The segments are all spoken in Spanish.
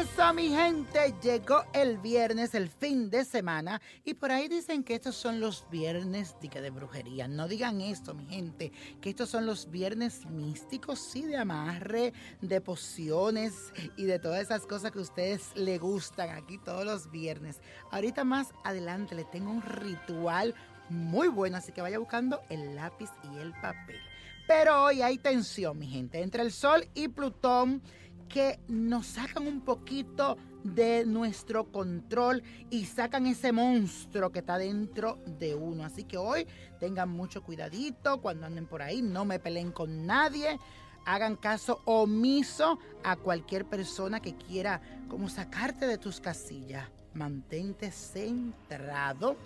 Eso, mi gente, llegó el viernes, el fin de semana, y por ahí dicen que estos son los viernes de brujería. No digan esto, mi gente, que estos son los viernes místicos, sí, de amarre, de pociones y de todas esas cosas que a ustedes le gustan aquí todos los viernes. Ahorita más adelante le tengo un ritual muy bueno, así que vaya buscando el lápiz y el papel. Pero hoy hay tensión, mi gente, entre el Sol y Plutón que nos sacan un poquito de nuestro control y sacan ese monstruo que está dentro de uno. Así que hoy tengan mucho cuidadito cuando anden por ahí, no me peleen con nadie. Hagan caso omiso a cualquier persona que quiera como sacarte de tus casillas. Mantente centrado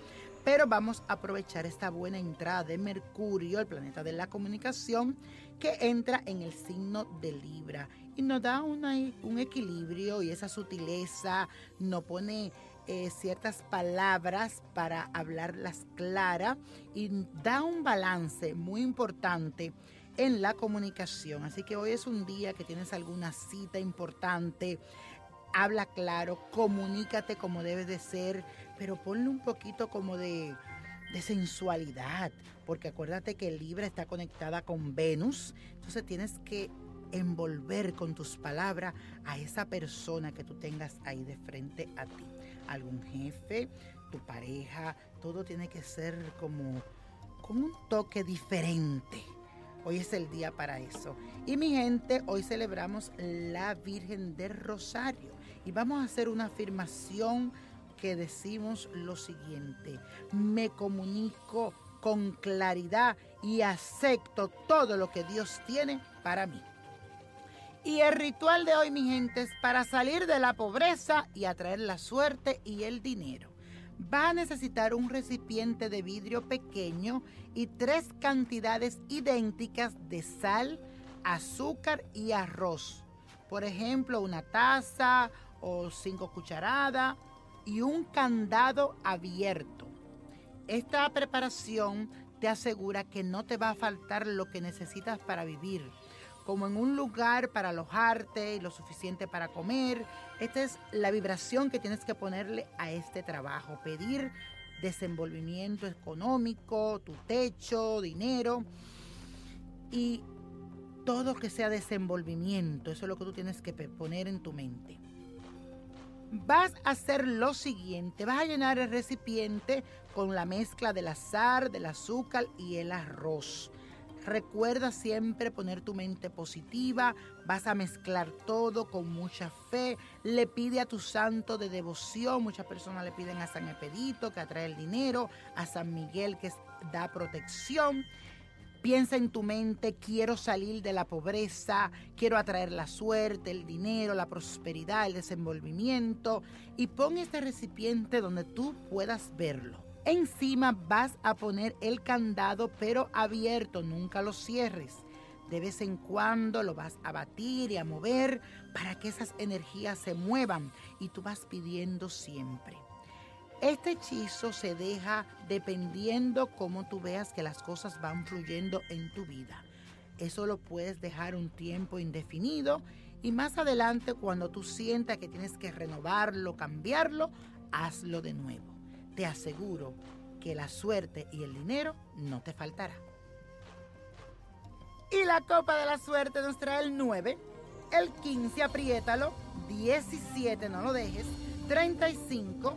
pero vamos a aprovechar esta buena entrada de Mercurio, el planeta de la comunicación, que entra en el signo de Libra y nos da un equilibrio y esa sutileza, nos pone eh, ciertas palabras para hablarlas claras y da un balance muy importante en la comunicación. Así que hoy es un día que tienes alguna cita importante, habla claro, comunícate como debe de ser, pero ponle un poquito como de, sensualidad, porque acuérdate que Libra está conectada con Venus, entonces tienes que envolver con tus palabras a esa persona que tú tengas ahí de frente a ti. Algún jefe, tu pareja, todo tiene que ser como con un toque diferente. Hoy es el día para eso. Y mi gente, hoy celebramos la Virgen del Rosario y vamos a hacer una afirmación que decimos lo siguiente. Me comunico con claridad y acepto todo lo que Dios tiene para mí. Y el ritual de hoy, mi gente, es para salir de la pobreza y atraer la suerte y el dinero. Va a necesitar un recipiente de vidrio pequeño y tres cantidades idénticas de sal, azúcar y arroz. Por ejemplo, una taza o cinco cucharadas y un candado abierto. Esta preparación te asegura que no te va a faltar lo que necesitas para vivir como en un lugar para alojarte y lo suficiente para comer. Esta es la vibración que tienes que ponerle a este trabajo. Pedir desenvolvimiento económico, tu techo, dinero y todo que sea desenvolvimiento. Eso es lo que tú tienes que poner en tu mente. Vas a hacer lo siguiente, vas a llenar el recipiente con la mezcla del azar, del azúcar y el arroz. Recuerda siempre poner tu mente positiva, vas a mezclar todo con mucha fe, le pide a tu santo de devoción, muchas personas le piden a San Epedito que atrae el dinero, a San Miguel que da protección. Piensa en tu mente, quiero salir de la pobreza, quiero atraer la suerte, el dinero, la prosperidad, el desenvolvimiento y pon este recipiente donde tú puedas verlo. Encima vas a poner el candado pero abierto, nunca lo cierres. De vez en cuando lo vas a batir y a mover para que esas energías se muevan y tú vas pidiendo siempre. Este hechizo se deja dependiendo cómo tú veas que las cosas van fluyendo en tu vida. Eso lo puedes dejar un tiempo indefinido y más adelante cuando tú sientas que tienes que renovarlo, cambiarlo, hazlo de nuevo te aseguro que la suerte y el dinero no te faltará. Y la copa de la suerte nos trae el 9, el 15, apriétalo, 17, no lo dejes, 35,